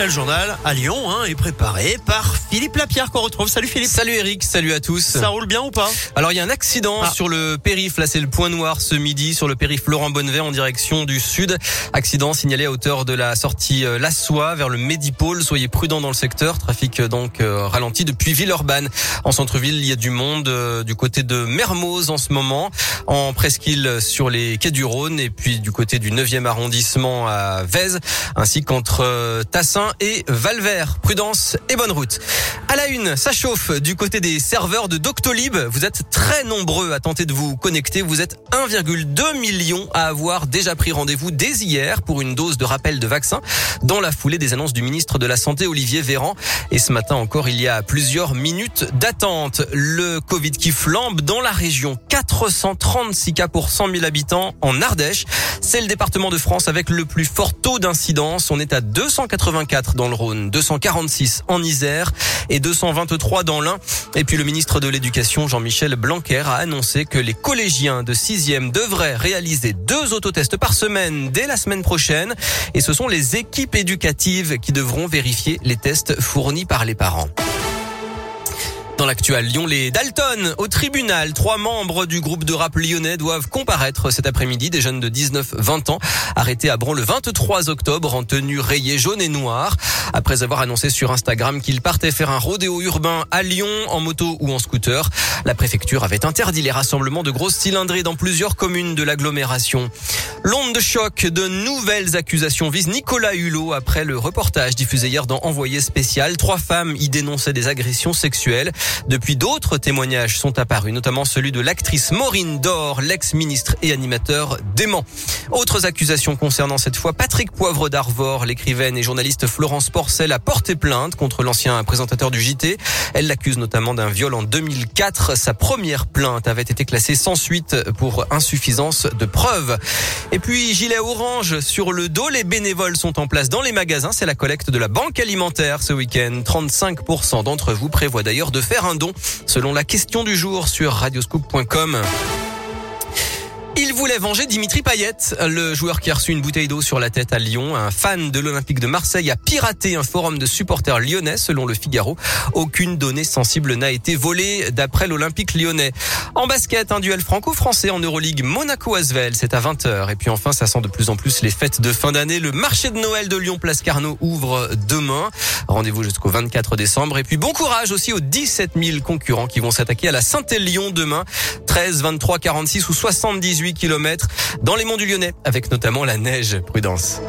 Le journal à Lyon hein, est préparé par Philippe Lapierre qu'on retrouve. Salut Philippe. Salut Eric, salut à tous. Ça roule bien ou pas Alors il y a un accident Ah. sur le périph, là c'est le point noir ce midi, sur le périph Laurent Bonnevet en direction du sud. Accident signalé à hauteur de la sortie euh, Lassois vers le Médipôle. Soyez prudents dans le secteur. Trafic euh, donc euh, ralenti depuis Villeurbanne. En centre-ville, il y a du monde euh, du côté de Mermoz en ce moment, en presqu'île sur les quais du Rhône et puis du côté du 9e arrondissement à Vèze, ainsi qu'entre euh, Tassin et Valvert. Prudence et bonne route. À la une, ça chauffe du côté des serveurs de Doctolib. Vous êtes très nombreux à tenter de vous connecter. Vous êtes 1,2 million à avoir déjà pris rendez-vous dès hier pour une dose de rappel de vaccin dans la foulée des annonces du ministre de la Santé Olivier Véran. Et ce matin encore, il y a plusieurs minutes d'attente. Le Covid qui flambe dans la région. 436 cas pour 100 000 habitants en Ardèche. C'est le département de France avec le plus fort taux d'incidence. On est à 284 dans le Rhône, 246 en Isère et 223 dans l'Ain. Et puis le ministre de l'Éducation, Jean-Michel Blanquer, a annoncé que les collégiens de 6e devraient réaliser deux autotests par semaine dès la semaine prochaine. Et ce sont les équipes éducatives qui devront vérifier les tests fournis par les parents. Dans l'actuel Lyon, les Dalton au tribunal. Trois membres du groupe de rap lyonnais doivent comparaître cet après-midi. Des jeunes de 19-20 ans arrêtés à Bron le 23 octobre en tenue rayée jaune et noire. Après avoir annoncé sur Instagram qu'ils partaient faire un rodéo urbain à Lyon en moto ou en scooter. La préfecture avait interdit les rassemblements de grosses cylindrées dans plusieurs communes de l'agglomération. L'onde de choc de nouvelles accusations vise Nicolas Hulot après le reportage diffusé hier dans Envoyé spécial. Trois femmes y dénonçaient des agressions sexuelles. Depuis, d'autres témoignages sont apparus, notamment celui de l'actrice Maureen Dor, l'ex-ministre et animateur dément. Autres accusations concernant cette fois Patrick Poivre d'Arvor, l'écrivaine et journaliste Florence Porcel a porté plainte contre l'ancien présentateur du JT. Elle l'accuse notamment d'un viol en 2004. Sa première plainte avait été classée sans suite pour insuffisance de preuves. Et puis, gilet orange sur le dos, les bénévoles sont en place dans les magasins. C'est la collecte de la banque alimentaire ce week-end. 35% d'entre vous prévoient d'ailleurs de faire un don selon la question du jour sur radioscoop.com. Il voulait venger Dimitri Payet, le joueur qui a reçu une bouteille d'eau sur la tête à Lyon. Un fan de l'Olympique de Marseille a piraté un forum de supporters lyonnais, selon le Figaro. Aucune donnée sensible n'a été volée, d'après l'Olympique lyonnais. En basket, un duel franco-français en Euroleague Monaco-Asvel, c'est à 20h. Et puis enfin, ça sent de plus en plus les fêtes de fin d'année. Le marché de Noël de Lyon-Place Carnot ouvre demain. Rendez-vous jusqu'au 24 décembre. Et puis bon courage aussi aux 17 000 concurrents qui vont s'attaquer à la Saint-Élion demain. 13, 23, 46 ou 78 kilomètres dans les monts du Lyonnais, avec notamment la neige. Prudence.